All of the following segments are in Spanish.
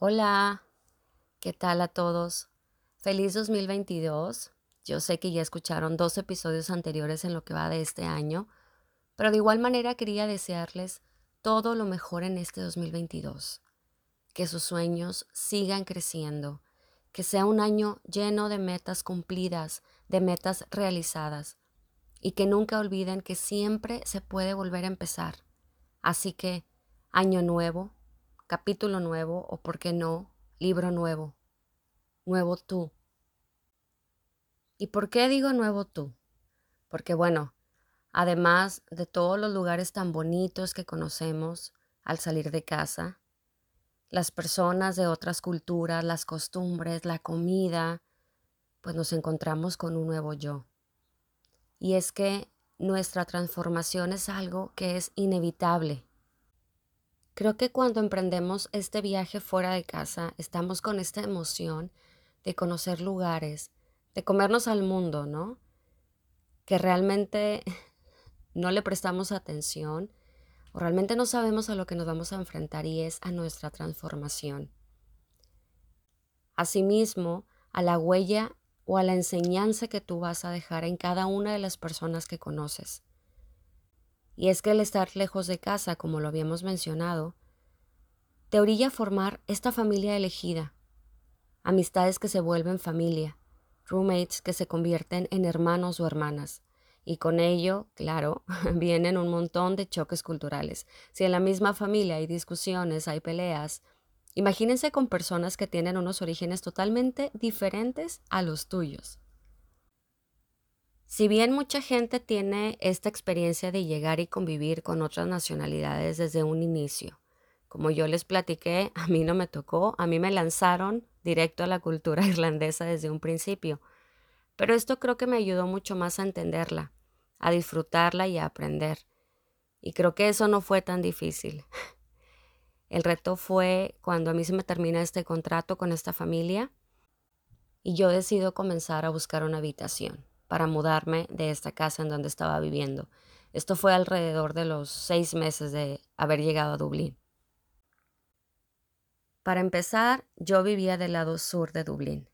Hola, ¿qué tal a todos? Feliz 2022. Yo sé que ya escucharon dos episodios anteriores en lo que va de este año, pero de igual manera quería desearles todo lo mejor en este 2022. Que sus sueños sigan creciendo, que sea un año lleno de metas cumplidas, de metas realizadas, y que nunca olviden que siempre se puede volver a empezar. Así que, año nuevo, capítulo nuevo o, por qué no, libro nuevo. Nuevo tú. ¿Y por qué digo nuevo tú? Porque bueno, además de todos los lugares tan bonitos que conocemos al salir de casa, las personas de otras culturas, las costumbres, la comida, pues nos encontramos con un nuevo yo. Y es que nuestra transformación es algo que es inevitable. Creo que cuando emprendemos este viaje fuera de casa, estamos con esta emoción de conocer lugares, de comernos al mundo, ¿no? Que realmente no le prestamos atención o realmente no sabemos a lo que nos vamos a enfrentar y es a nuestra transformación. Asimismo, a la huella o a la enseñanza que tú vas a dejar en cada una de las personas que conoces. Y es que el estar lejos de casa, como lo habíamos mencionado, te orilla a formar esta familia elegida, amistades que se vuelven familia, roommates que se convierten en hermanos o hermanas. Y con ello, claro, vienen un montón de choques culturales. Si en la misma familia hay discusiones, hay peleas, imagínense con personas que tienen unos orígenes totalmente diferentes a los tuyos. Si bien mucha gente tiene esta experiencia de llegar y convivir con otras nacionalidades desde un inicio, como yo les platiqué, a mí no me tocó, a mí me lanzaron directo a la cultura irlandesa desde un principio, pero esto creo que me ayudó mucho más a entenderla, a disfrutarla y a aprender. Y creo que eso no fue tan difícil. El reto fue cuando a mí se me termina este contrato con esta familia y yo decido comenzar a buscar una habitación para mudarme de esta casa en donde estaba viviendo. Esto fue alrededor de los seis meses de haber llegado a Dublín. Para empezar, yo vivía del lado sur de Dublín.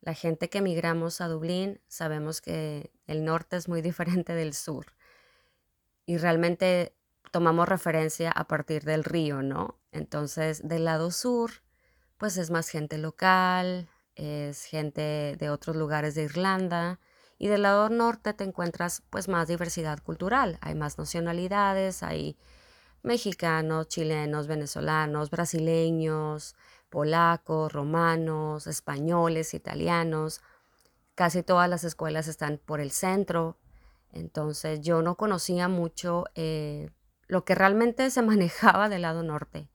La gente que emigramos a Dublín sabemos que el norte es muy diferente del sur y realmente tomamos referencia a partir del río, ¿no? Entonces, del lado sur, pues es más gente local, es gente de otros lugares de Irlanda, y del lado norte te encuentras pues más diversidad cultural, hay más nacionalidades, hay mexicanos, chilenos, venezolanos, brasileños, polacos, romanos, españoles, italianos. Casi todas las escuelas están por el centro, entonces yo no conocía mucho eh, lo que realmente se manejaba del lado norte.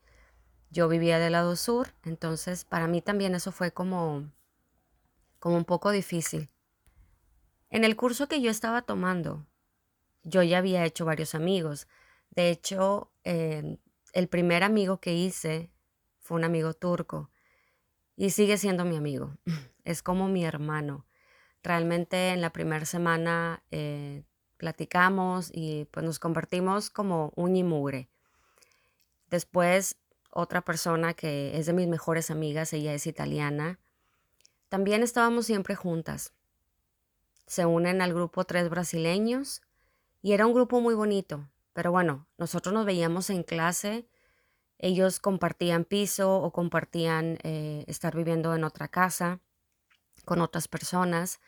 Yo vivía del lado sur, entonces para mí también eso fue como, como un poco difícil. En el curso que yo estaba tomando, yo ya había hecho varios amigos. De hecho, eh, el primer amigo que hice fue un amigo turco y sigue siendo mi amigo. Es como mi hermano. Realmente en la primera semana eh, platicamos y pues nos convertimos como un y. Después, otra persona que es de mis mejores amigas, ella es italiana. También estábamos siempre juntas se unen al grupo tres brasileños y era un grupo muy bonito. Pero bueno, nosotros nos veíamos en clase, ellos compartían piso o compartían eh, estar viviendo en otra casa con otras personas,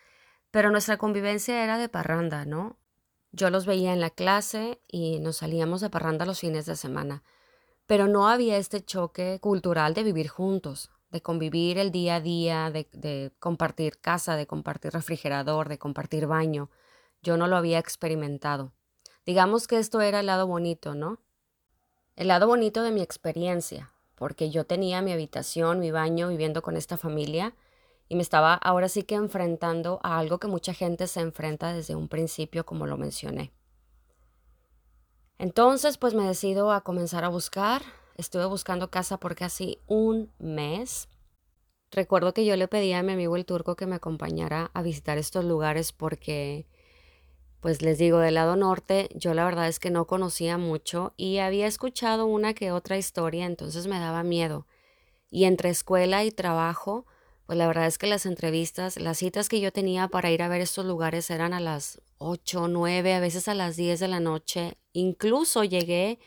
pero nuestra convivencia era de parranda, ¿no? Yo los veía en la clase y nos salíamos de parranda los fines de semana, pero no había este choque cultural de vivir juntos de convivir el día a día, de, compartir casa, de compartir refrigerador, de compartir baño. Yo no lo había experimentado. Digamos que esto era el lado bonito, ¿no? El lado bonito de mi experiencia, porque yo tenía mi habitación, mi baño, viviendo con esta familia y me estaba ahora sí que enfrentando a algo que mucha gente se enfrenta desde un principio, como lo mencioné. Entonces, pues me decido a comenzar a buscar, Estuve buscando casa por casi un mes. Recuerdo que yo le pedí a mi amigo el turco que me acompañara a visitar estos lugares porque, pues les digo, del lado norte yo la verdad es que no conocía mucho y había escuchado una que otra historia, entonces me daba miedo. Y entre escuela y trabajo, pues la verdad es que las entrevistas, las citas que yo tenía para ir a ver estos lugares eran a las 8, 9, a veces a las 10 de la noche. Incluso llegué,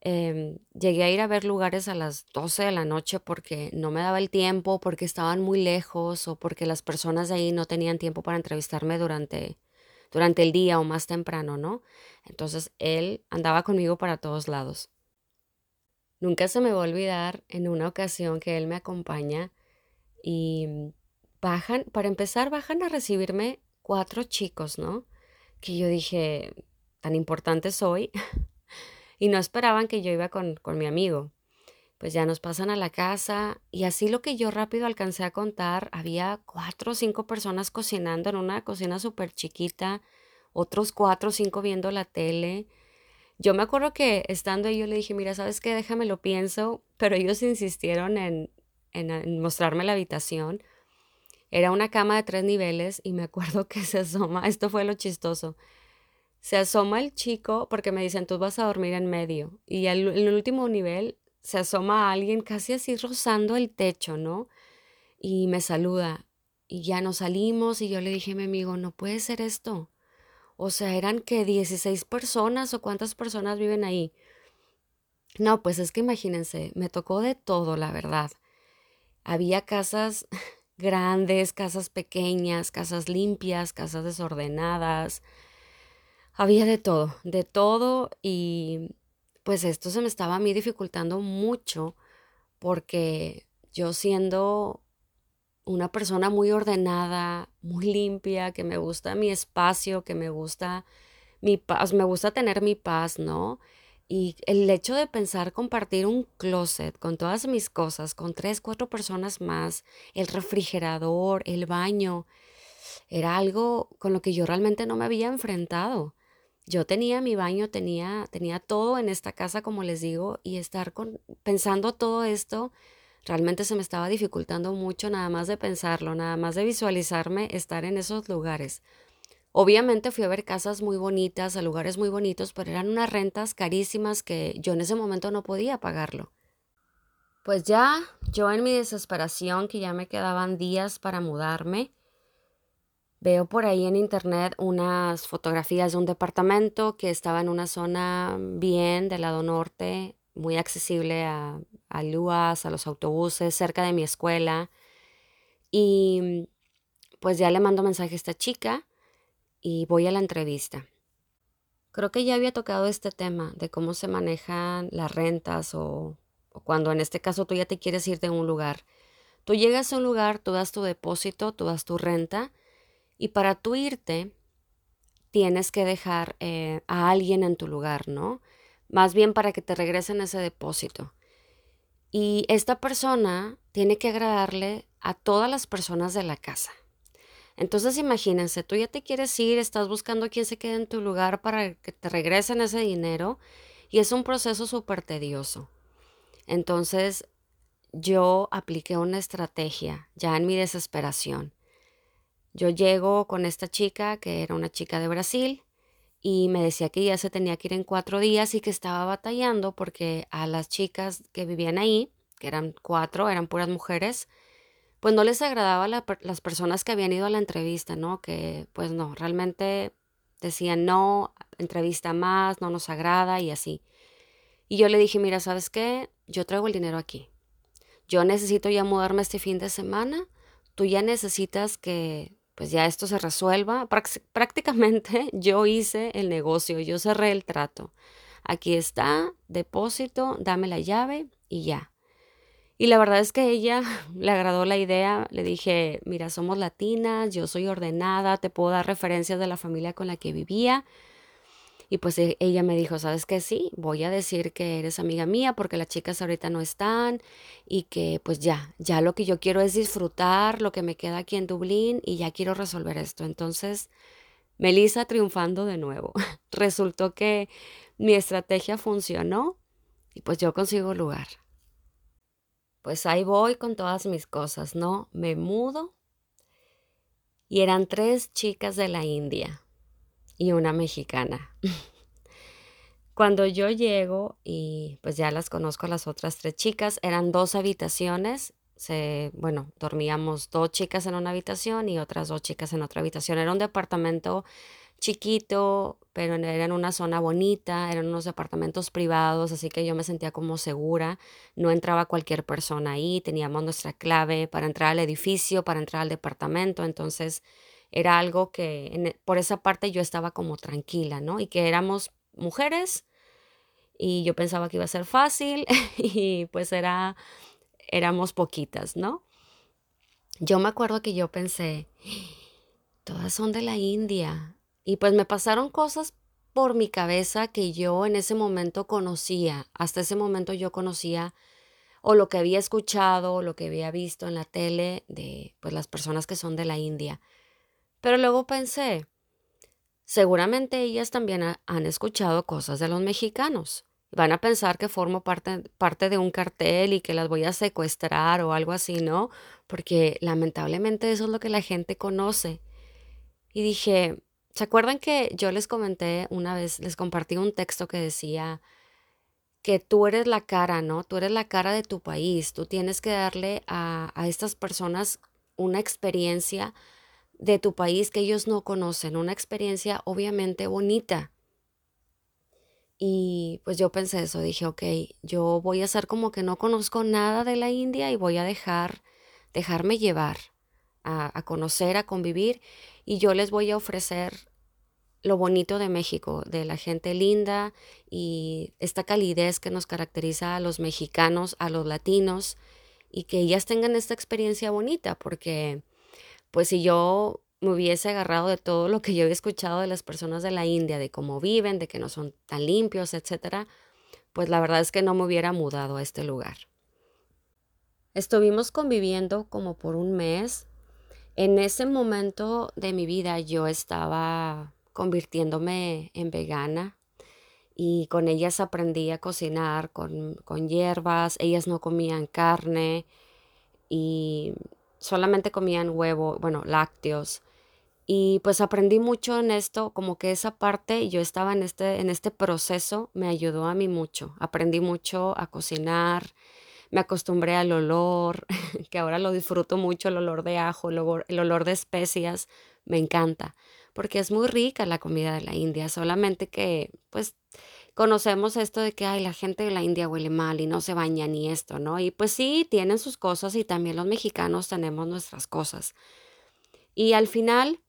em, llegué a ir a ver lugares a las 12 de la noche porque no me daba el tiempo, porque estaban muy lejos o porque las personas de ahí no tenían tiempo para entrevistarme durante, durante el día o más temprano, ¿no? Entonces él andaba conmigo para todos lados. Nunca se me va a olvidar en una ocasión que él me acompaña y bajan, para empezar, bajan a recibirme cuatro chicos, ¿no? Que yo dije, tan importante soy. y no esperaban que yo iba con, con mi amigo. Pues ya nos pasan a la casa y así lo que yo rápido alcancé a contar, había cuatro o cinco personas cocinando en una cocina súper chiquita, otros cuatro o cinco viendo la tele. Yo me acuerdo que estando ahí yo le dije, mira, ¿sabes qué? Déjame lo pienso, pero ellos insistieron en, en, mostrarme la habitación. Era una cama de tres niveles y me acuerdo que se asoma, esto fue lo chistoso, se asoma el chico porque me dicen, tú vas a dormir en medio. Y en el último nivel se asoma alguien casi así rozando el techo, ¿no? Y me saluda. Y ya nos salimos y yo le dije a mi amigo, no puede ser esto. O sea, eran que 16 personas o cuántas personas viven ahí. No, pues es que imagínense, me tocó de todo, la verdad. Había casas grandes, casas pequeñas, casas limpias, casas desordenadas. Había de todo, de todo y pues esto se me estaba a mí dificultando mucho porque yo siendo una persona muy ordenada, muy limpia, que me gusta mi espacio, que me gusta mi paz, me gusta tener mi paz, ¿no? Y el hecho de pensar compartir un closet con todas mis cosas, con tres, cuatro personas más, el refrigerador, el baño, era algo con lo que yo realmente no me había enfrentado. Yo tenía mi baño, tenía, tenía todo en esta casa, como les digo, y estar con, pensando todo esto realmente se me estaba dificultando mucho nada más de pensarlo, nada más de visualizarme estar en esos lugares. Obviamente fui a ver casas muy bonitas, a lugares muy bonitos, pero eran unas rentas carísimas que yo en ese momento no podía pagarlo. Pues ya, yo en mi desesperación, que ya me quedaban días para mudarme, veo por ahí en internet unas fotografías de un departamento que estaba en una zona bien del lado norte, muy accesible a, a LUAS, a los autobuses, cerca de mi escuela. Y pues ya le mando mensaje a esta chica y voy a la entrevista. Creo que ya había tocado este tema de cómo se manejan las rentas o, cuando en este caso tú ya te quieres ir de un lugar. Tú llegas a un lugar, tú das tu depósito, tú das tu renta y para tú irte tienes que dejar eh, a alguien en tu lugar, ¿no? Más bien para que te regresen ese depósito. Y esta persona tiene que agradarle a todas las personas de la casa. Entonces imagínense, tú ya te quieres ir, estás buscando a quien se quede en tu lugar para que te regresen ese dinero y es un proceso súper tedioso. Entonces yo apliqué una estrategia ya en mi desesperación. Yo llego con esta chica, que era una chica de Brasil, y me decía que ya se tenía que ir en cuatro días y que estaba batallando porque a las chicas que vivían ahí, que eran cuatro, eran puras mujeres, pues no les agradaba la, las personas que habían ido a la entrevista, ¿no? Que pues no, realmente decían no, entrevista más, no nos agrada y así. Y yo le dije, mira, ¿sabes qué? Yo traigo el dinero aquí. Yo necesito ya mudarme este fin de semana. Tú ya necesitas que pues ya esto se resuelva. Prácticamente yo hice el negocio, yo cerré el trato. Aquí está, depósito, dame la llave y ya. Y la verdad es que ella le agradó la idea. Le dije, mira, somos latinas, yo soy ordenada, te puedo dar referencias de la familia con la que vivía. Y pues e, ella me dijo, ¿sabes qué? Sí, voy a decir que eres amiga mía porque las chicas ahorita no están y que pues ya, ya lo que yo quiero es disfrutar lo que me queda aquí en Dublín y ya quiero resolver esto. Entonces, Melissa triunfando de nuevo. Resultó que mi estrategia funcionó y pues yo consigo lugar. Pues ahí voy con todas mis cosas, ¿no? Me mudo y eran tres chicas de la India y una mexicana. Cuando yo llego y pues ya las conozco a las otras tres chicas, eran dos habitaciones. Se, bueno, dormíamos dos chicas en una habitación y otras dos chicas en otra habitación. Era un departamento chiquito, pero era en una zona bonita, eran unos departamentos privados, así que yo me sentía como segura. No entraba cualquier persona ahí, teníamos nuestra clave para entrar al edificio, para entrar al departamento, entonces era algo que por esa parte yo estaba como tranquila, ¿no? Y que éramos mujeres y yo pensaba que iba a ser fácil y pues era, éramos poquitas, ¿no? Yo me acuerdo que yo pensé, todas son de la India. Y pues me pasaron cosas por mi cabeza que yo en ese momento conocía. Hasta ese momento yo conocía o lo que había escuchado, o lo que había visto en la tele de pues las personas que son de la India. Pero luego pensé, seguramente ellas también han escuchado cosas de los mexicanos. Van a pensar que formo parte, parte de un cartel y que las voy a secuestrar o algo así, ¿no? Porque lamentablemente eso es lo que la gente conoce. Y dije, ¿se acuerdan que yo les comenté una vez, les compartí un texto que decía que tú eres la cara, ¿no? Tú eres la cara de tu país, tú tienes que darle a, a estas personas una experiencia de tu país que ellos no conocen, una experiencia obviamente bonita. Y pues yo pensé eso, dije, ok, yo voy a hacer como que no conozco nada de la India y voy a dejar, dejarme llevar a, a conocer, a convivir y yo les voy a ofrecer lo bonito de México, de la gente linda y esta calidez que nos caracteriza a los mexicanos, a los latinos y que ellas tengan esta experiencia bonita, porque pues si yo me hubiese agarrado de todo lo que yo había escuchado de las personas de la India, de cómo viven, de que no son tan limpios, etcétera, pues la verdad es que no me hubiera mudado a este lugar. Estuvimos conviviendo como por un mes. En ese momento de mi vida yo estaba convirtiéndome en vegana y con ellas aprendí a cocinar con, con hierbas, ellas no comían carne y solamente comían huevo, bueno, lácteos. Y pues aprendí mucho en esto, como que esa parte, yo estaba en este, en este proceso, me ayudó a mí mucho. Aprendí mucho a cocinar, me acostumbré al olor, que ahora lo disfruto mucho, el olor de ajo, el olor, el olor de especias, me encanta, porque es muy rica la comida de la India, solamente que pues conocemos esto de que ay, la gente de la India huele mal y no se baña ni esto, ¿no? Y pues sí, tienen sus cosas y también los mexicanos tenemos nuestras cosas. Y al final,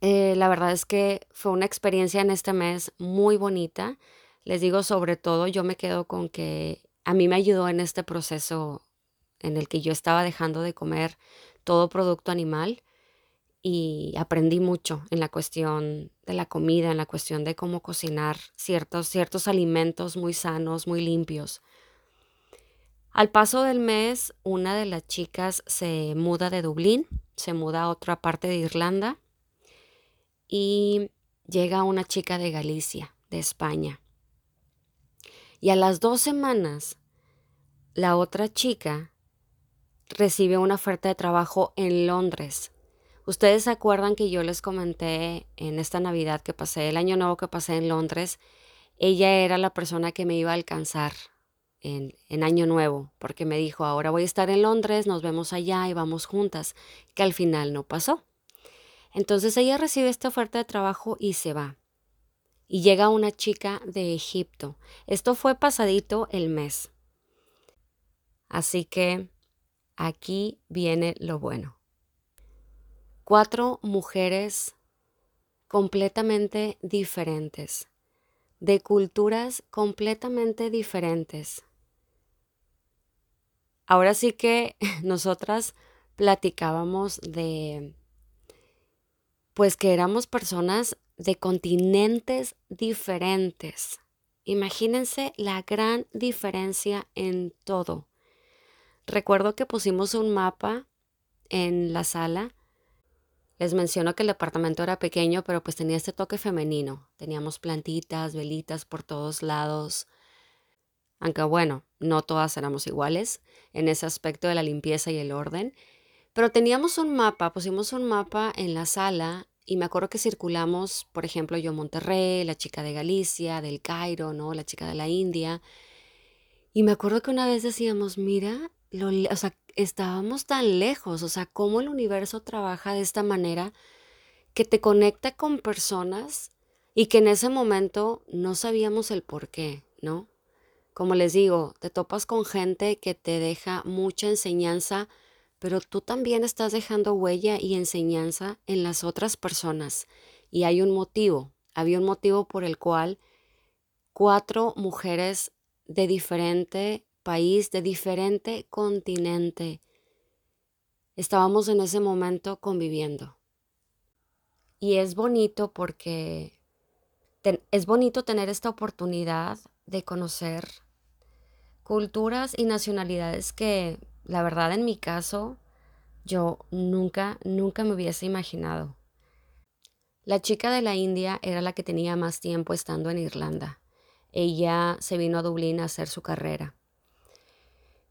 eh, la verdad es que fue una experiencia en este mes muy bonita. Les digo, sobre todo, yo me quedo con que a mí me ayudó en este proceso en el que yo estaba dejando de comer todo producto animal y aprendí mucho en la cuestión de la comida, en la cuestión de cómo cocinar ciertos, ciertos alimentos muy sanos, muy limpios. Al paso del mes, una de las chicas se muda de Dublín, se muda a otra parte de Irlanda y llega una chica de Galicia, de España. Y a las dos semanas, la otra chica recibe una oferta de trabajo en Londres Ustedes se acuerdan que yo les comenté en esta Navidad que pasé, el año nuevo que pasé en Londres, ella era la persona que me iba a alcanzar en, en, año nuevo, porque me dijo, ahora voy a estar en Londres, nos vemos allá y vamos juntas, que al final no pasó. Entonces ella recibe esta oferta de trabajo y se va. Y llega una chica de Egipto. Esto fue pasadito el mes. Así que aquí viene lo bueno cuatro mujeres completamente diferentes, de culturas completamente diferentes. Ahora sí que nosotras platicábamos de, pues que éramos personas de continentes diferentes. Imagínense la gran diferencia en todo. Recuerdo que pusimos un mapa en la sala les menciono que el departamento era pequeño, pero pues tenía este toque femenino. Teníamos plantitas, velitas por todos lados. Aunque bueno, no todas éramos iguales en ese aspecto de la limpieza y el orden. Pero teníamos un mapa, pusimos un mapa en la sala y me acuerdo que circulamos, por ejemplo, yo Monterrey, la chica de Galicia, del Cairo, ¿no? La chica de la India. Y me acuerdo que una vez decíamos, mira, lo, o sea, estábamos tan lejos, o sea, cómo el universo trabaja de esta manera que te conecta con personas y que en ese momento no sabíamos el por qué, ¿no? Como les digo, te topas con gente que te deja mucha enseñanza, pero tú también estás dejando huella y enseñanza en las otras personas. Y hay un motivo, había un motivo por el cual cuatro mujeres de diferente país, de diferente continente, estábamos en ese momento conviviendo. Y es bonito porque es bonito tener esta oportunidad de conocer culturas y nacionalidades que la verdad en mi caso yo nunca, nunca me hubiese imaginado. La chica de la India era la que tenía más tiempo estando en Irlanda. Ella se vino a Dublín a hacer su carrera.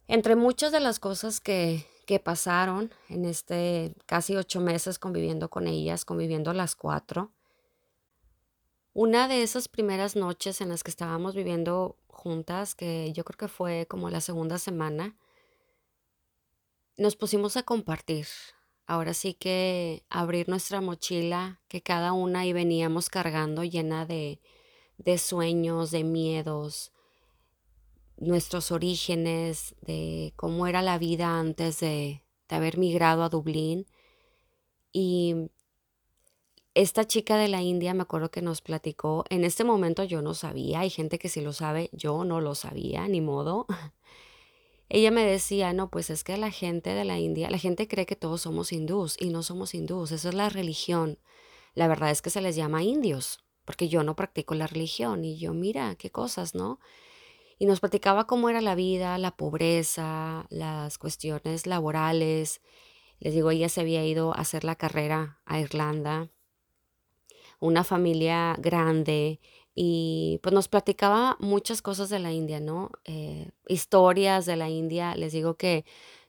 Entre muchas de las cosas que, que pasaron en este casi ocho meses conviviendo con ellas, conviviendo las cuatro, una de esas primeras noches en las que estábamos viviendo juntas, que yo creo que fue como la segunda semana, nos pusimos a compartir. Ahora sí que abrir nuestra mochila, que cada una y veníamos cargando llena de, de sueños, de miedos, nuestros orígenes, de cómo era la vida antes de, de haber migrado a Dublín. Y esta chica de la India me acuerdo que nos platicó, en este momento yo no sabía, hay gente que sí lo sabe, yo no lo sabía, ni modo. Ella me decía, no, pues es que la gente de la India, la gente cree que todos somos hindús y no somos hindús, eso es la religión. La verdad es que se les llama indios, porque yo no practico la religión y yo, mira, qué cosas, ¿no? Y nos platicaba cómo era la vida, la pobreza, las cuestiones laborales. Les digo, ella se había ido a hacer la carrera a Irlanda una familia grande y pues nos platicaba muchas cosas de la India, ¿no? Eh, historias de la India. Les digo que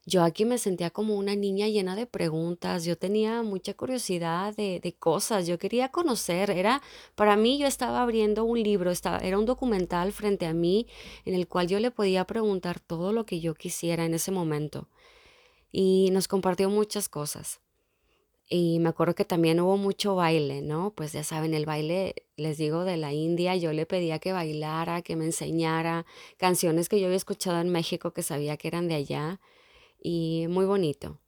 yo aquí me sentía como una niña llena de preguntas, yo tenía mucha curiosidad de, de, cosas, yo quería conocer, era, para mí yo estaba abriendo un libro, estaba, era un documental frente a mí en el cual yo le podía preguntar todo lo que yo quisiera en ese momento. Y nos compartió muchas cosas. Y me acuerdo que también hubo mucho baile, ¿no? Pues ya saben, el baile, les digo, de la India, yo le pedía que bailara, que me enseñara canciones que yo había escuchado en México que sabía que eran de allá y muy bonito.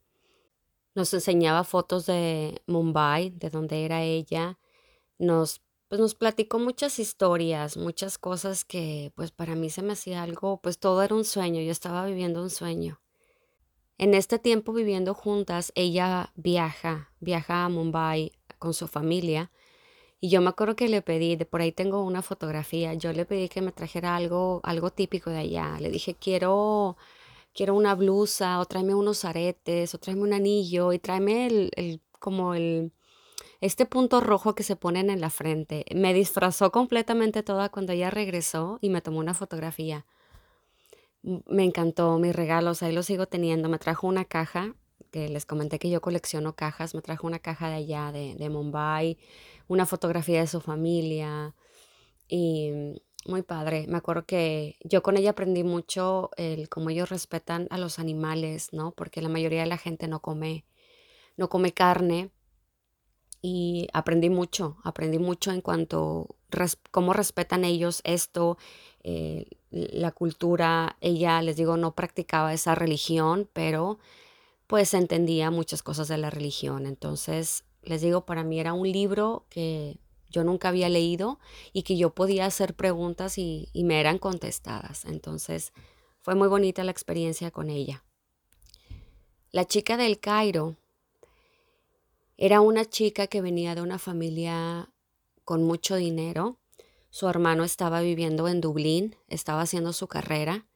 Nos enseñaba fotos de Mumbai, de donde era ella. Nos, pues nos platicó muchas historias, muchas cosas que pues para mí se me hacía algo, pues todo era un sueño, yo estaba viviendo un sueño. En este tiempo viviendo juntas, ella viaja, viaja a Mumbai con su familia. Y yo me acuerdo que le pedí, de por ahí tengo una fotografía, yo le pedí que me trajera algo, algo típico de allá. Le dije, quiero, quiero una blusa, o tráeme unos aretes, o tráeme un anillo, y tráeme el, el, como el, este punto rojo que se ponen en la frente. Me disfrazó completamente toda cuando ella regresó y me tomó una fotografía me encantó mis regalos, ahí los sigo teniendo. Me trajo una caja, que les comenté que yo colecciono cajas, me trajo una caja de allá, de, de Mumbai, una fotografía de su familia y muy padre. Me acuerdo que yo con ella aprendí mucho el cómo ellos respetan a los animales, ¿no? Porque la mayoría de la gente no come, no come carne. Y aprendí mucho, aprendí mucho en cuanto a cómo respetan ellos esto, eh, la cultura, ella, les digo, no practicaba esa religión, pero pues entendía muchas cosas de la religión. Entonces, les digo, para mí era un libro que yo nunca había leído y que yo podía hacer preguntas y, me eran contestadas. Entonces, fue muy bonita la experiencia con ella. La chica del Cairo era una chica que venía de una familia con mucho dinero su hermano estaba viviendo en Dublín, estaba haciendo su carrera.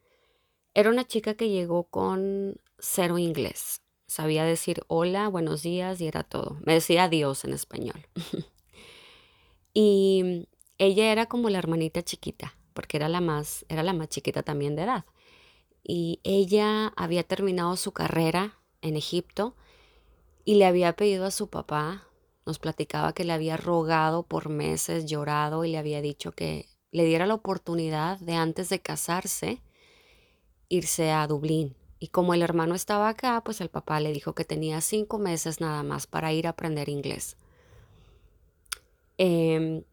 Era una chica que llegó con cero inglés. Sabía decir hola, buenos días y era todo. Me decía adiós en español. y ella era como la hermanita chiquita, porque era la más, era la más chiquita también de edad. Y ella había terminado su carrera en Egipto y le había pedido a su papá Nos platicaba que le había rogado por meses, llorado y le había dicho que le diera la oportunidad de antes de casarse irse a Dublín. Y como el hermano estaba acá, pues el papá le dijo que tenía cinco meses nada más para ir a aprender inglés. Em,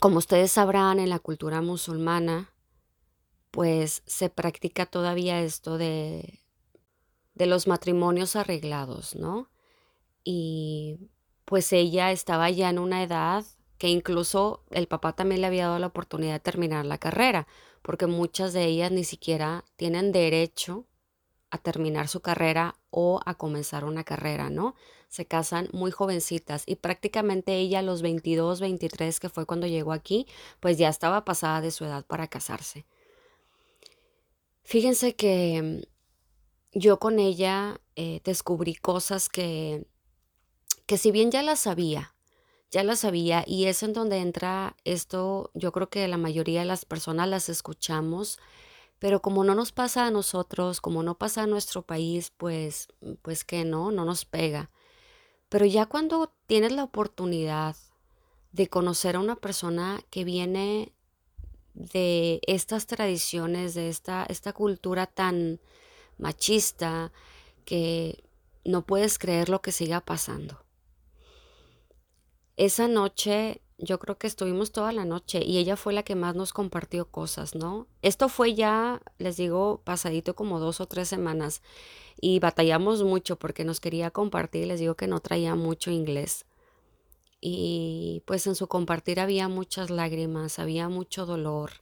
como ustedes sabrán, en la cultura musulmana, pues se practica todavía esto de, de los matrimonios arreglados, ¿no? Y pues ella estaba ya en una edad que incluso el papá también le había dado la oportunidad de terminar la carrera, porque muchas de ellas ni siquiera tienen derecho a terminar su carrera o a comenzar una carrera, ¿no? Se casan muy jovencitas y prácticamente ella a los 22, 23, que fue cuando llegó aquí, pues ya estaba pasada de su edad para casarse. Fíjense que mm, yo con ella eh, descubrí cosas que, que si bien ya las sabía, ya las sabía y es en donde entra esto, yo creo que la mayoría de las personas las escuchamos, pero como no nos pasa a nosotros, como no pasa a nuestro país, pues, pues que no, no nos pega. Pero ya cuando tienes la oportunidad de conocer a una persona que viene de estas tradiciones, de esta, esta cultura tan machista, que no puedes creer lo que siga pasando. Esa noche yo creo que estuvimos toda la noche y ella fue la que más nos compartió cosas, ¿no? Esto fue ya, les digo, pasadito como dos o tres semanas y batallamos mucho porque nos quería compartir, les digo que no traía mucho inglés. Y pues en su compartir había muchas lágrimas, había mucho dolor.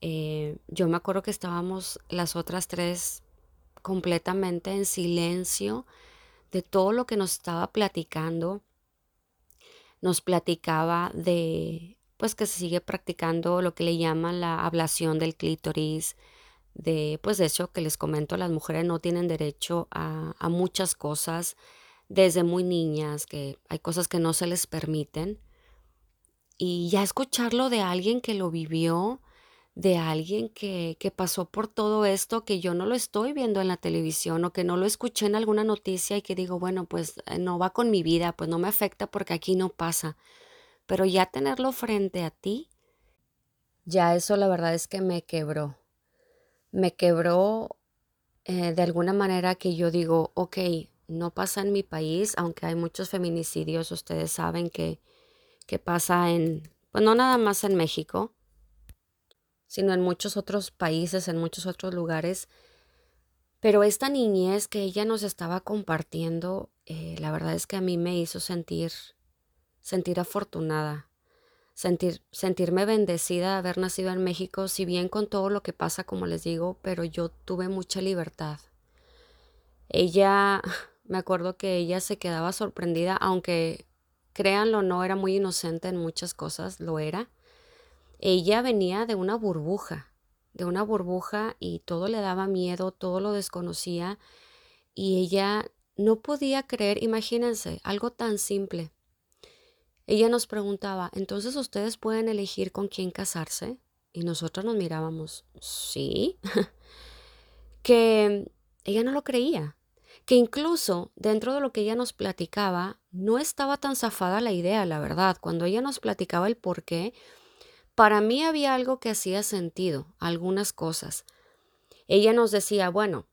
Eh, yo me acuerdo que estábamos las otras tres completamente en silencio de todo lo que nos estaba platicando nos platicaba de pues que se sigue practicando lo que le llaman la ablación del clítoris, de pues de eso que les comento, las mujeres no tienen derecho a muchas cosas desde muy niñas, que hay cosas que no se les permiten. Y ya escucharlo de alguien que lo vivió, de alguien que, que, pasó por todo esto, que yo no lo estoy viendo en la televisión o que no lo escuché en alguna noticia y que digo, bueno, pues eh, no va con mi vida, pues no me afecta porque aquí no pasa. Pero ya tenerlo frente a ti, ya eso la verdad es que me quebró. Me quebró eh, de alguna manera que yo digo, ok, no pasa en mi país, aunque hay muchos feminicidios, ustedes saben que, que pasa en, pues no nada más en México, sino en muchos otros países, en muchos otros lugares. Pero esta niñez que ella nos estaba compartiendo, eh, la verdad es que a mí me hizo sentir, sentir afortunada, sentir, sentirme bendecida de haber nacido en México, si bien con todo lo que pasa, como les digo, pero yo tuve mucha libertad. Ella, me acuerdo que ella se quedaba sorprendida, aunque créanlo, no era muy inocente en muchas cosas, lo era ella venía de una burbuja, de una burbuja y todo le daba miedo, todo lo desconocía y ella no podía creer, imagínense, algo tan simple. Ella nos preguntaba, entonces ustedes pueden elegir con quién casarse y nosotros nos mirábamos, sí, que ella no lo creía, que incluso dentro de lo que ella nos platicaba, no estaba tan zafada la idea, la verdad, cuando ella nos platicaba el por qué, para mí había algo que hacía sentido, algunas cosas. Ella nos decía, bueno,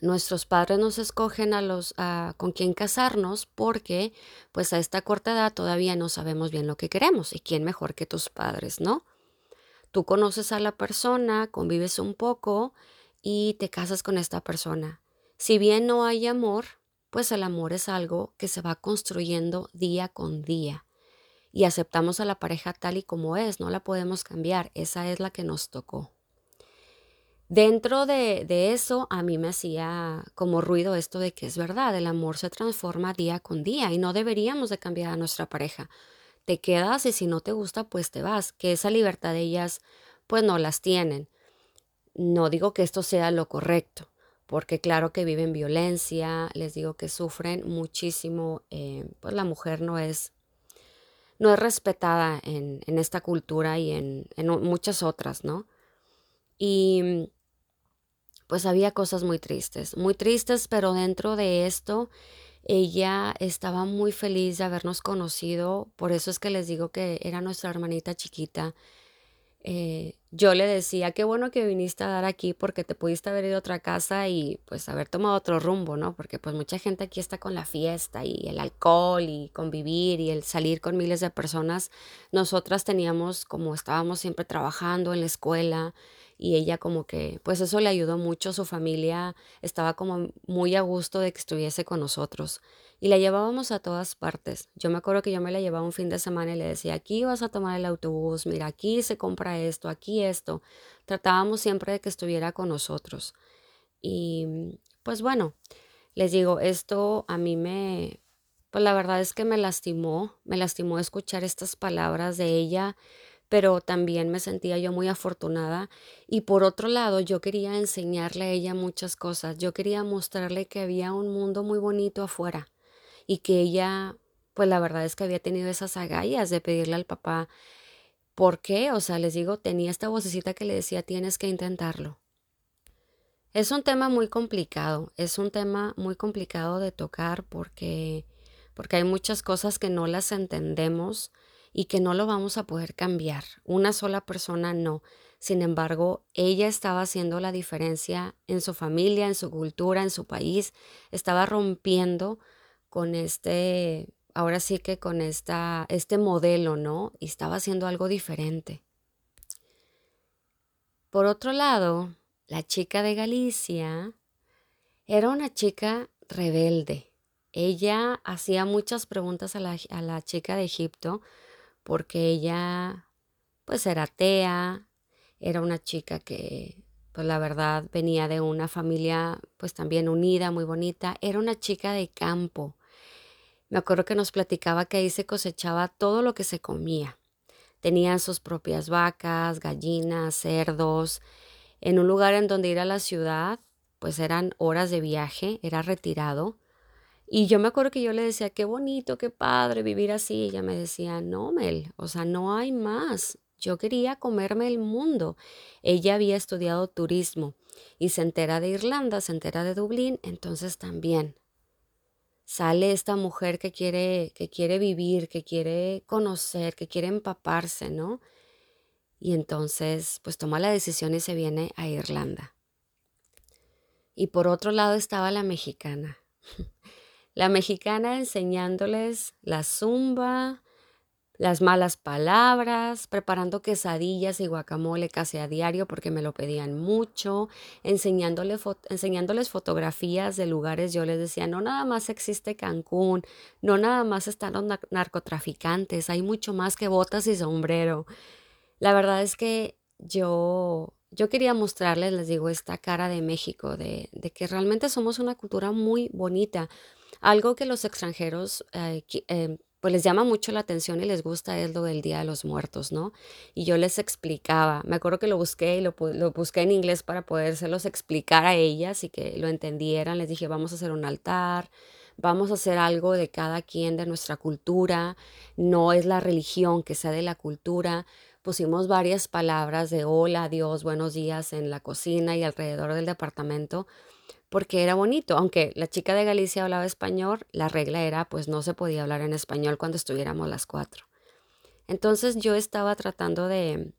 nuestros padres nos escogen a los con quién casarnos porque pues a esta corta edad todavía no sabemos bien lo que queremos y quién mejor que tus padres, ¿no? Tú conoces a la persona, convives un poco y te casas con esta persona. Si bien no hay amor, pues el amor es algo que se va construyendo día con día y aceptamos a la pareja tal y como es, no la podemos cambiar, esa es la que nos tocó. Dentro de, de, eso a mí me hacía como ruido esto de que es verdad, el amor se transforma día con día y no deberíamos de cambiar a nuestra pareja. Te quedas y si no te gusta pues te vas, que esa libertad de ellas pues no las tienen. No digo que esto sea lo correcto, porque claro que viven violencia, les digo que sufren muchísimo, eh, pues la mujer no es no es respetada en, esta cultura y en, muchas otras, ¿no? Y pues había cosas muy tristes, muy tristes, pero dentro de esto Ella estaba muy feliz de habernos conocido, por eso es que les digo que era nuestra hermanita chiquita. Eh, yo le decía, qué bueno que viniste a dar aquí porque te pudiste haber ido a otra casa y pues haber tomado otro rumbo, ¿no? Porque pues mucha gente aquí está con la fiesta y el alcohol y convivir y el salir con miles de personas. Nosotras teníamos como estábamos siempre trabajando en la escuela y ella como que, pues eso le ayudó mucho, su familia estaba como muy a gusto de que estuviese con nosotros y la llevábamos a todas partes. Yo me acuerdo que yo me la llevaba un fin de semana y le decía, aquí vas a tomar el autobús, mira, aquí se compra esto, aquí esto. Tratábamos siempre de que estuviera con nosotros. Y pues bueno, les digo, esto a mí me, pues la verdad es que me lastimó, me lastimó escuchar estas palabras de ella pero también me sentía yo muy afortunada y por otro lado yo quería enseñarle a ella muchas cosas, yo quería mostrarle que había un mundo muy bonito afuera y que ella, pues la verdad es que había tenido esas agallas de pedirle al papá, ¿por qué? O sea, les digo, tenía esta vocecita que le decía, tienes que intentarlo. Es un tema muy complicado, es un tema muy complicado de tocar porque, porque hay muchas cosas que no las entendemos y que no lo vamos a poder cambiar. Una sola persona no. Sin embargo, ella estaba haciendo la diferencia en su familia, en su cultura, en su país. Estaba rompiendo con este, ahora sí que con esta, este modelo, ¿no? Y estaba haciendo algo diferente. Por otro lado, la chica de Galicia era una chica rebelde. Ella hacía muchas preguntas a la, a la chica de Egipto porque ella pues era atea, era una chica que pues la verdad venía de una familia pues también unida, muy bonita, era una chica de campo. Me acuerdo que nos platicaba que ahí se cosechaba todo lo que se comía. Tenían sus propias vacas, gallinas, cerdos. En un lugar en donde ir a la ciudad, pues eran horas de viaje, era retirado. Y yo me acuerdo que yo le decía, qué bonito, qué padre vivir así. Ella me decía, no, Mel, o sea, no hay más. Yo quería comerme el mundo. Ella había estudiado turismo y se entera de Irlanda, se entera de Dublín, entonces también sale esta mujer que quiere, que quiere vivir, que quiere conocer, que quiere empaparse, ¿no? Y entonces, pues toma la decisión y se viene a Irlanda. Y por otro lado estaba la mexicana. La mexicana enseñándoles la zumba, las malas palabras, preparando quesadillas y guacamole casi a diario porque me lo pedían mucho, enseñándoles fotografías de lugares. Yo les decía, no nada más existe Cancún, no nada más están los narcotraficantes, hay mucho más que botas y sombrero. La verdad es que yo, yo quería mostrarles, les digo, esta cara de México, de, de que realmente somos una cultura muy bonita. Algo que los extranjeros eh, em, pues les llama mucho la atención y les gusta es lo del Día de los Muertos, ¿no? Y yo les explicaba, me acuerdo que lo busqué y lo, busqué en inglés para podérselos explicar a ellas y que lo entendieran. Les dije, vamos a hacer un altar, vamos a hacer algo de cada quien, de nuestra cultura, no es la religión que sea de la cultura. Pusimos varias palabras de hola, Dios, buenos días en la cocina y alrededor del departamento porque era bonito, aunque la chica de Galicia hablaba español, la regla era pues no se podía hablar en español cuando estuviéramos las cuatro. Entonces yo estaba tratando de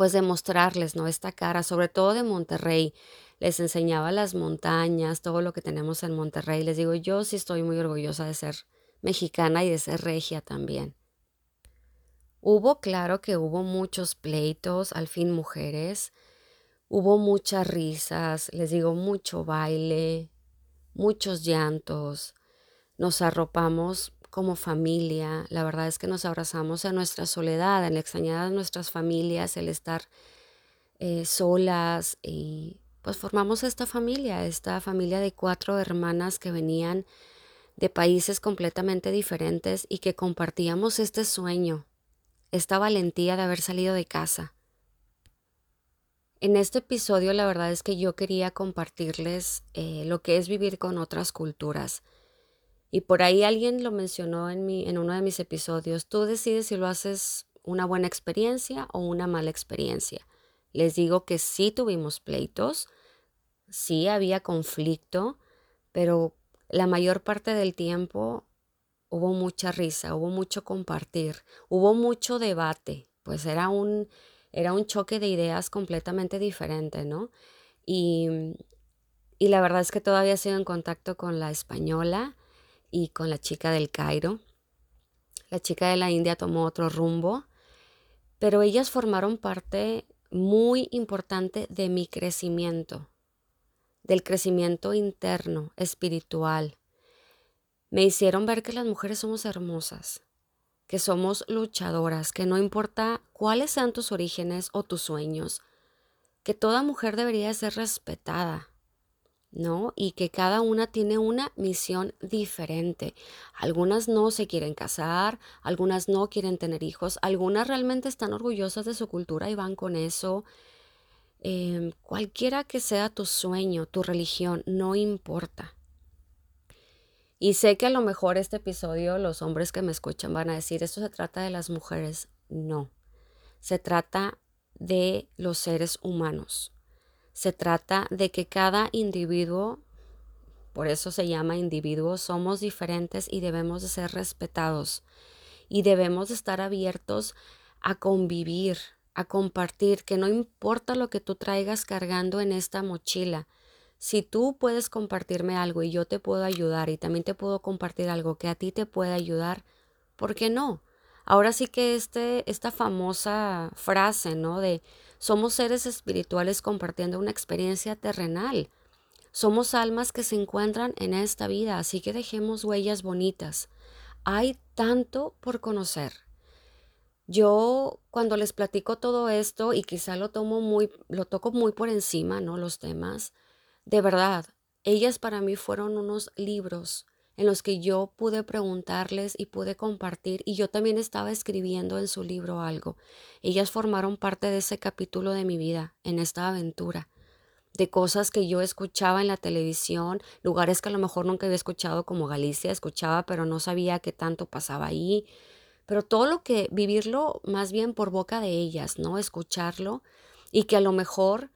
pues de mostrarles, ¿no? Esta cara, sobre todo de Monterrey. Les enseñaba las montañas, todo lo que tenemos en Monterrey. Les digo, yo sí estoy muy orgullosa de ser mexicana y de ser regia también. Hubo, claro que hubo muchos pleitos, al fin mujeres, Hubo muchas risas, les digo, mucho baile, muchos llantos. Nos arropamos como familia. La verdad es que nos abrazamos a nuestra soledad, en extrañar a nuestras familias, el estar eh, solas y pues formamos esta familia, esta familia de cuatro hermanas que venían de países completamente diferentes y que compartíamos este sueño, esta valentía de haber salido de casa. En este episodio la verdad es que yo quería compartirles eh, lo que es vivir con otras culturas. Y por ahí alguien lo mencionó en, mi, en uno de mis episodios. Tú decides si lo haces una buena experiencia o una mala experiencia. Les digo que sí tuvimos pleitos, sí había conflicto, pero la mayor parte del tiempo hubo mucha risa, hubo mucho compartir, hubo mucho debate, pues era un, era un choque de ideas completamente diferente, ¿no? Y, y la verdad es que todavía sigo en contacto con la española y con la chica del Cairo. La chica de la India tomó otro rumbo, pero ellas formaron parte muy importante de mi crecimiento, del crecimiento interno, espiritual, me hicieron ver que las mujeres somos hermosas, que somos luchadoras, que no importa cuáles sean tus orígenes o tus sueños, que toda mujer debería ser respetada, ¿no? Y que cada una tiene una misión diferente. Algunas no se quieren casar, algunas no quieren tener hijos, algunas realmente están orgullosas de su cultura y van con eso. Em, cualquiera que sea tu sueño, tu religión, no importa. Y sé que a lo mejor este episodio los hombres que me escuchan van a decir, esto se trata de las mujeres. No, se trata de los seres humanos. Se trata de que cada individuo, por eso se llama individuo, somos diferentes y debemos de ser respetados. Y debemos de estar abiertos a convivir, a compartir, que no importa lo que tú traigas cargando en esta mochila, si tú puedes compartirme algo y yo te puedo ayudar y también te puedo compartir algo que a ti te pueda ayudar, ¿por qué no? Ahora sí que este, esta famosa frase, ¿no? De somos seres espirituales compartiendo una experiencia terrenal. Somos almas que se encuentran en esta vida, así que dejemos huellas bonitas. Hay tanto por conocer. Yo cuando les platico todo esto y quizá lo tomo muy lo toco muy por encima, ¿no? Los temas. De verdad, ellas para mí fueron unos libros en los que yo pude preguntarles y pude compartir y yo también estaba escribiendo en su libro algo. Ellas formaron parte de ese capítulo de mi vida, en esta aventura, de cosas que yo escuchaba en la televisión, lugares que a lo mejor nunca había escuchado como Galicia, escuchaba pero no sabía qué tanto pasaba ahí, pero todo lo que vivirlo más bien por boca de ellas, ¿no? Escucharlo y que a lo mejor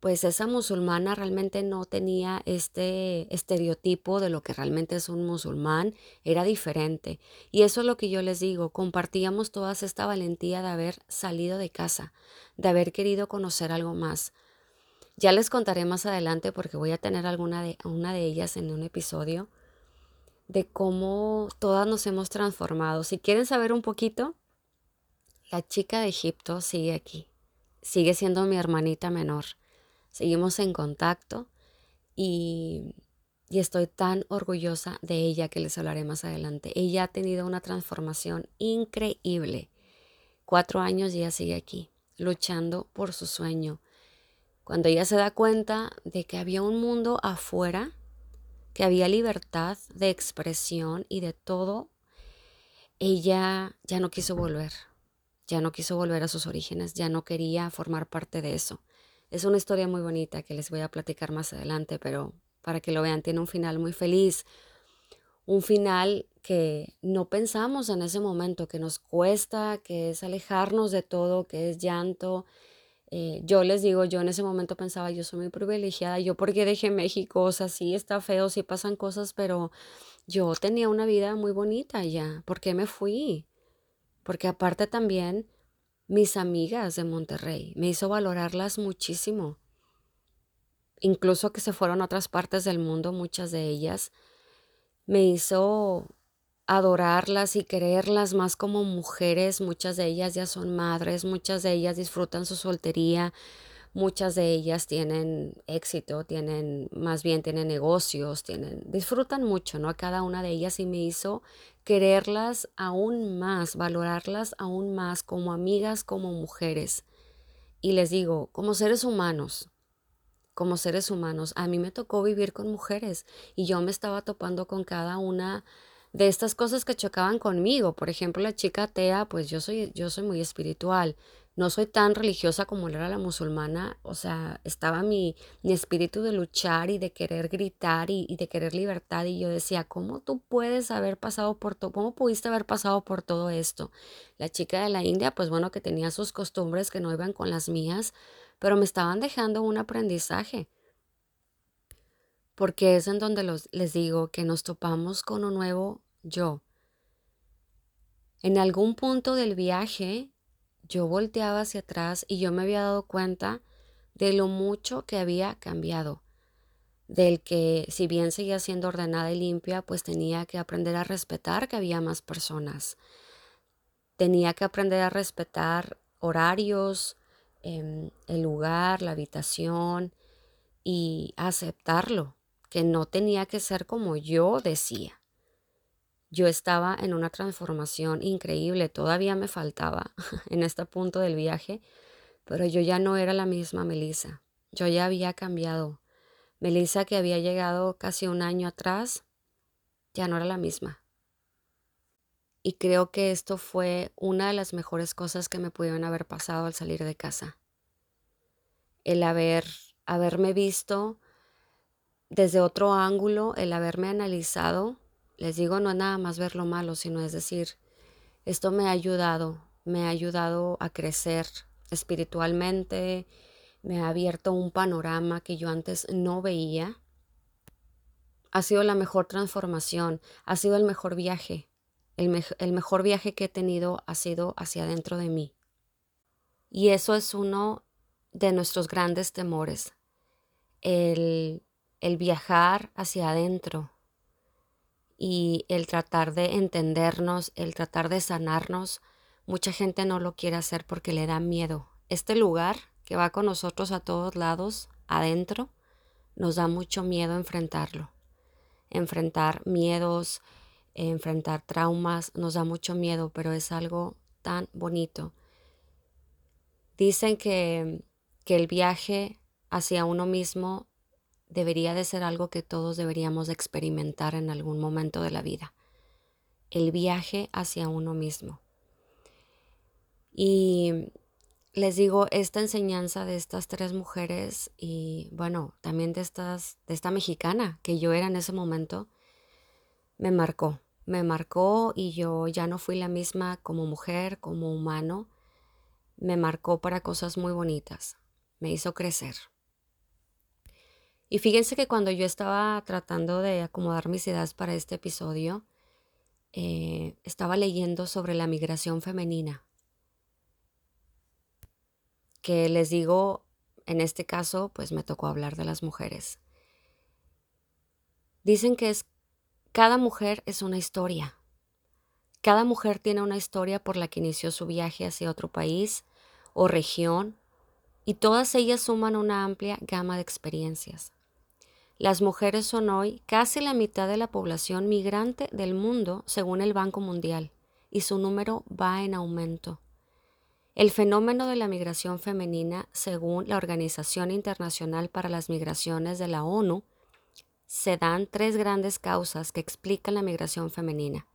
pues esa musulmana realmente no tenía este estereotipo de lo que realmente es un musulmán, era diferente. Y eso es lo que yo les digo, compartíamos toda esta valentía de haber salido de casa, de haber querido conocer algo más. Ya les contaré más adelante porque voy a tener alguna de, una de ellas en un episodio de cómo todas nos hemos transformado. Si quieren saber un poquito, la chica de Egipto sigue aquí, sigue siendo mi hermanita menor seguimos en contacto y, estoy tan orgullosa de ella que les hablaré más adelante. Ella ha tenido una transformación increíble. Cuatro años y ella sigue aquí, luchando por su sueño. Cuando ella se da cuenta de que había un mundo afuera, que había libertad de expresión y de todo, ella ya no quiso volver, ya no quiso volver a sus orígenes, ya no quería formar parte de eso. Es una historia muy bonita que les voy a platicar más adelante, pero para que lo vean, tiene un final muy feliz. Un final que no pensamos en ese momento, que nos cuesta, que es alejarnos de todo, que es llanto. Eh, yo les digo, yo en ese momento pensaba, yo soy muy privilegiada, yo porque dejé México, o sea, sí está feo, sí pasan cosas, pero yo tenía una vida muy bonita ya. ¿Por qué me fui? Porque aparte también mis amigas de Monterrey. Me hizo valorarlas muchísimo. Incluso que se fueron a otras partes del mundo, muchas de ellas. Me hizo adorarlas y quererlas más como mujeres. Muchas de ellas ya son madres, muchas de ellas disfrutan su soltería, muchas de ellas tienen éxito, tienen, más bien tienen negocios, tienen, disfrutan mucho, ¿no? A cada una de ellas y me hizo quererlas aún más, valorarlas aún más como amigas, como mujeres. Y les digo, como seres humanos, como seres humanos, a mí me tocó vivir con mujeres y yo me estaba topando con cada una de estas cosas que chocaban conmigo. Por ejemplo, la chica atea, pues yo soy, yo soy muy espiritual no soy tan religiosa como era la musulmana, o sea, estaba mi, mi espíritu de luchar y de querer gritar y, de querer libertad y yo decía, ¿cómo tú puedes haber pasado por todo, cómo pudiste haber pasado por todo esto? La chica de la India, pues bueno, que tenía sus costumbres que no iban con las mías, pero me estaban dejando un aprendizaje. porque es en donde les digo que nos topamos con un nuevo yo. En algún punto del viaje yo volteaba hacia atrás y yo me había dado cuenta de lo mucho que había cambiado, del que si bien seguía siendo ordenada y limpia, pues tenía que aprender a respetar que había más personas. Tenía que aprender a respetar horarios, em, el lugar, la habitación y aceptarlo, que no tenía que ser como yo decía. Yo estaba en una transformación increíble, todavía me faltaba en este punto del viaje, pero yo ya no era la misma Melissa. Yo ya había cambiado. Melissa que había llegado casi un año atrás, ya no era la misma. Y creo que esto fue una de las mejores cosas que me pudieron haber pasado al salir de casa. El haber, haberme visto desde otro ángulo, el haberme analizado les digo, no es nada más ver lo malo, sino es decir, esto me ha ayudado, me ha ayudado a crecer espiritualmente, me ha abierto un panorama que yo antes no veía. Ha sido la mejor transformación, ha sido el mejor viaje. El, el mejor viaje que he tenido ha sido hacia adentro de mí. Y eso es uno de nuestros grandes temores, el, el viajar hacia adentro, y el tratar de entendernos, el tratar de sanarnos, mucha gente no lo quiere hacer porque le da miedo. Este lugar que va con nosotros a todos lados, adentro, nos da mucho miedo enfrentarlo. Enfrentar miedos, enfrentar traumas, nos da mucho miedo, pero es algo tan bonito. Dicen que, que el viaje hacia uno mismo debería de ser algo que todos deberíamos experimentar en algún momento de la vida. El viaje hacia uno mismo. Y les digo, esta enseñanza de estas tres mujeres y bueno, también de estas de esta mexicana que yo era en ese momento me marcó, me marcó y yo ya no fui la misma como mujer, como humano. Me marcó para cosas muy bonitas. Me hizo crecer. Y fíjense que cuando yo estaba tratando de acomodar mis ideas para este episodio, eh, estaba leyendo sobre la migración femenina. Que les digo, en este caso, pues me tocó hablar de las mujeres. Dicen que es cada mujer es una historia. Cada mujer tiene una historia por la que inició su viaje hacia otro país o región y todas ellas suman una amplia gama de experiencias. Las mujeres son hoy casi la mitad de la población migrante del mundo, según el Banco Mundial, y su número va en aumento. El fenómeno de la migración femenina, según la Organización Internacional para las Migraciones de la ONU, se dan tres grandes causas que explican la migración femenina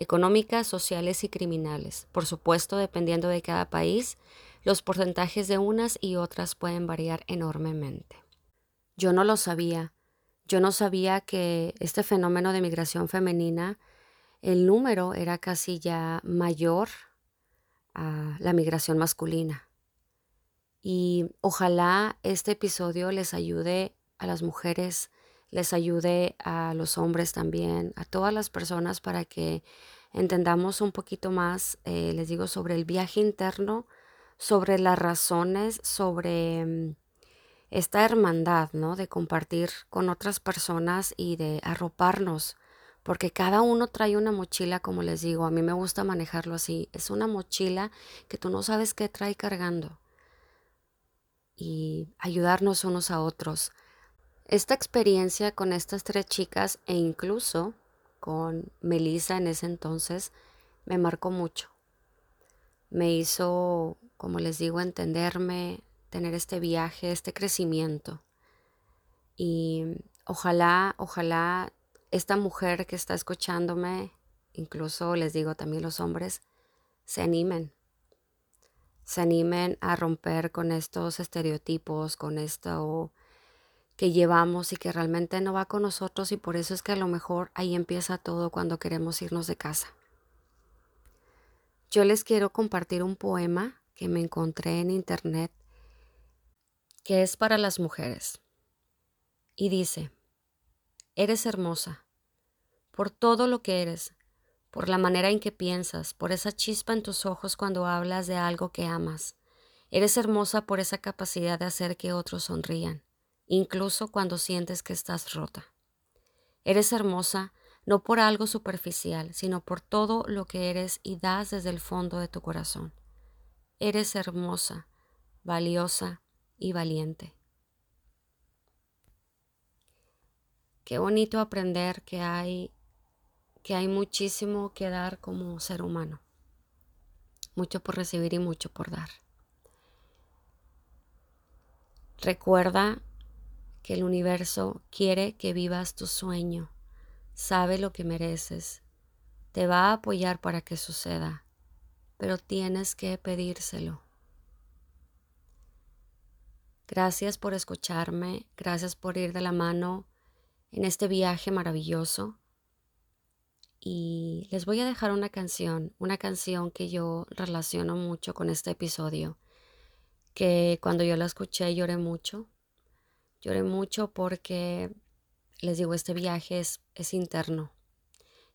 económicas, sociales y criminales. Por supuesto, dependiendo de cada país, los porcentajes de unas y otras pueden variar enormemente. Yo no lo sabía. Yo no sabía que este fenómeno de migración femenina, el número era casi ya mayor a la migración masculina. Y ojalá este episodio les ayude a las mujeres, les ayude a los hombres también, a todas las personas para que entendamos un poquito más, eh, les digo, sobre el viaje interno, sobre las razones, sobre mm, esta hermandad, ¿no? De compartir con otras personas y de arroparnos, porque cada uno trae una mochila, como les digo, a mí me gusta manejarlo así, es una mochila que tú no sabes qué trae cargando y ayudarnos unos a otros. Esta experiencia con estas tres chicas e incluso con Melissa en ese entonces me marcó mucho. Me hizo, como les digo, entenderme, tener este viaje, este crecimiento. Y ojalá, ojalá esta mujer que está escuchándome, incluso les digo también los hombres, se animen. Se animen a romper con estos estereotipos, con esto que llevamos y que realmente no va con nosotros y por eso es que a lo mejor ahí empieza todo cuando queremos irnos de casa. Yo les quiero compartir un poema que me encontré en internet que es para las mujeres. Y dice, Eres hermosa por todo lo que eres, por la manera en que piensas, por esa chispa en tus ojos cuando hablas de algo que amas. Eres hermosa por esa capacidad de hacer que otros sonrían, incluso cuando sientes que estás rota. Eres hermosa no por algo superficial, sino por todo lo que eres y das desde el fondo de tu corazón. Eres hermosa, valiosa y valiente. Qué bonito aprender que hay que hay muchísimo que dar como ser humano. Mucho por recibir y mucho por dar. Recuerda que el universo quiere que vivas tu sueño, sabe lo que mereces, te va a apoyar para que suceda, pero tienes que pedírselo. Gracias por escucharme, gracias por ir de la mano en este viaje maravilloso. Y les voy a dejar una canción, una canción que yo relaciono mucho con este episodio, que cuando yo la escuché lloré mucho. Lloré mucho porque, les digo, este viaje es, es interno.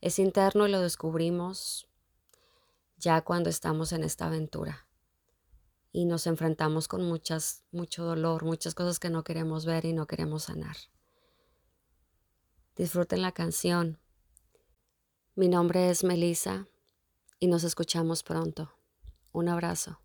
Es interno y lo descubrimos ya cuando estamos en esta aventura y nos enfrentamos con muchas, mucho dolor, muchas cosas que no queremos ver y no queremos sanar. Disfruten la canción. Mi nombre es Melissa y nos escuchamos pronto. Un abrazo.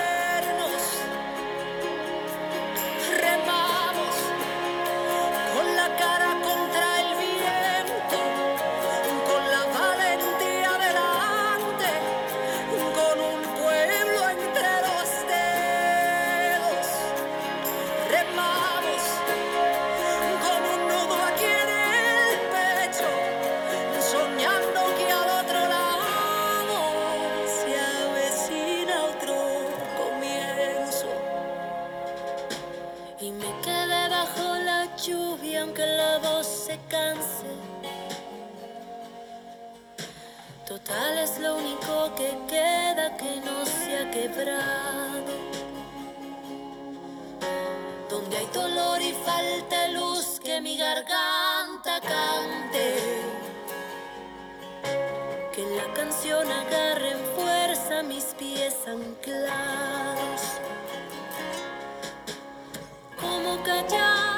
Donde hay dolor y falta luz que mi garganta cante. Que la canción agarre en fuerza mis pies anclados. ¿Cómo callar?